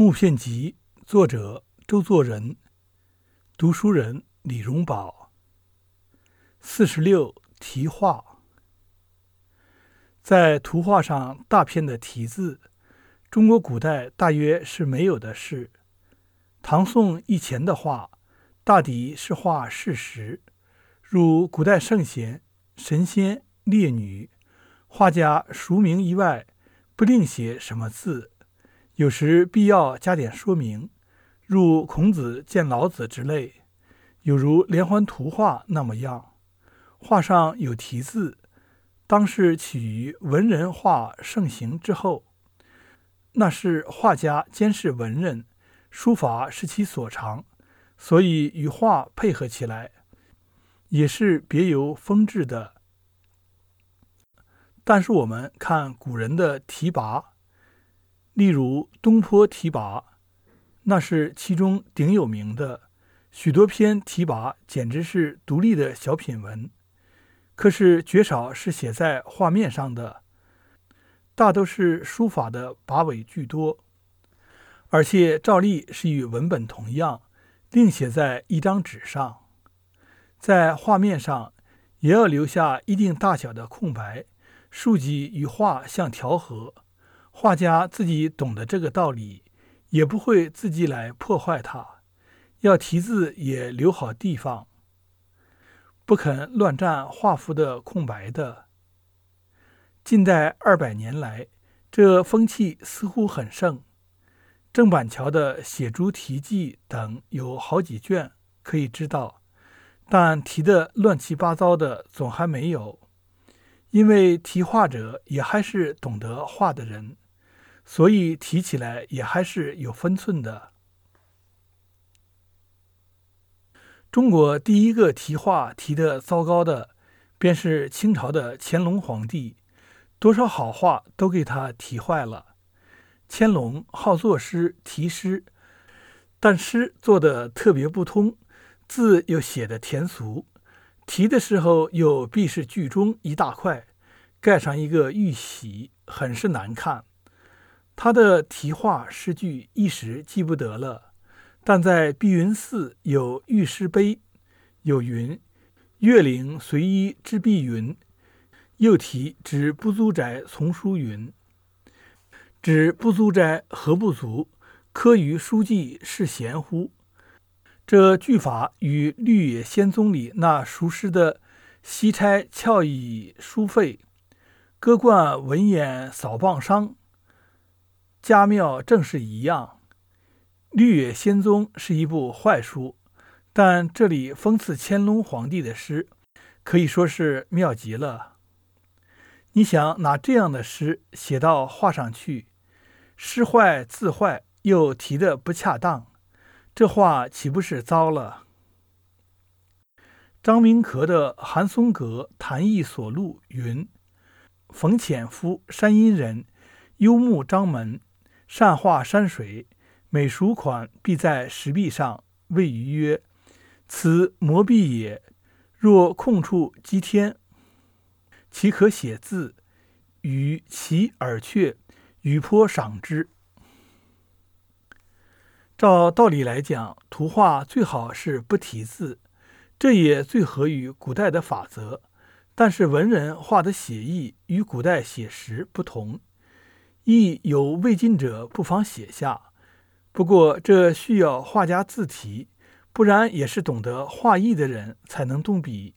木片集，作者周作人，读书人李荣宝。四十六题画，在图画上大片的题字，中国古代大约是没有的事。唐宋以前的画，大抵是画事实，如古代圣贤、神仙、烈女，画家署名以外，不另写什么字。有时必要加点说明，如孔子见老子之类，有如连环图画那么样。画上有题字，当是起于文人画盛行之后。那是画家兼是文人，书法是其所长，所以与画配合起来，也是别有风致的。但是我们看古人的题跋。例如东坡题跋，那是其中顶有名的，许多篇题跋简直是独立的小品文。可是绝少是写在画面上的，大都是书法的跋尾居多，而且照例是与文本同样，另写在一张纸上，在画面上也要留下一定大小的空白，竖脊与画相调和。画家自己懂得这个道理，也不会自己来破坏它。要题字也留好地方，不肯乱占画幅的空白的。近代二百年来，这风气似乎很盛。郑板桥的《写竹题记》等有好几卷可以知道，但题的乱七八糟的总还没有，因为题画者也还是懂得画的人。所以提起来也还是有分寸的。中国第一个题画题得糟糕的，便是清朝的乾隆皇帝，多少好画都给他题坏了。乾隆好作诗题诗，但诗做的特别不通，字又写的甜俗，题的时候又必是句中一大块，盖上一个玉玺，很是难看。他的题画诗句一时记不得了，但在碧云寺有玉诗碑，有云：“月岭随衣知碧云。”又题“指不足斋丛书云”，“指不足斋何不足？科于书记是贤乎？”这句法与《绿野仙踪》里那熟诗的“西差翘以书费，歌冠文眼扫棒伤。”家庙正是一样，《绿野仙踪》是一部坏书，但这里讽刺乾隆皇帝的诗，可以说是妙极了。你想拿这样的诗写到画上去，诗坏字坏，又题的不恰当，这画岂不是糟了？张明壳的《韩松阁谈艺所录》云：“冯潜夫，山阴人，幽木张门。”善画山水，每熟款必在石壁上，谓余曰：“此磨壁也。若空处积天，其可写字？与其耳却与颇赏之。”照道理来讲，图画最好是不题字，这也最合于古代的法则。但是文人画的写意与古代写实不同。亦有未尽者，不妨写下。不过这需要画家自题，不然也是懂得画意的人才能动笔。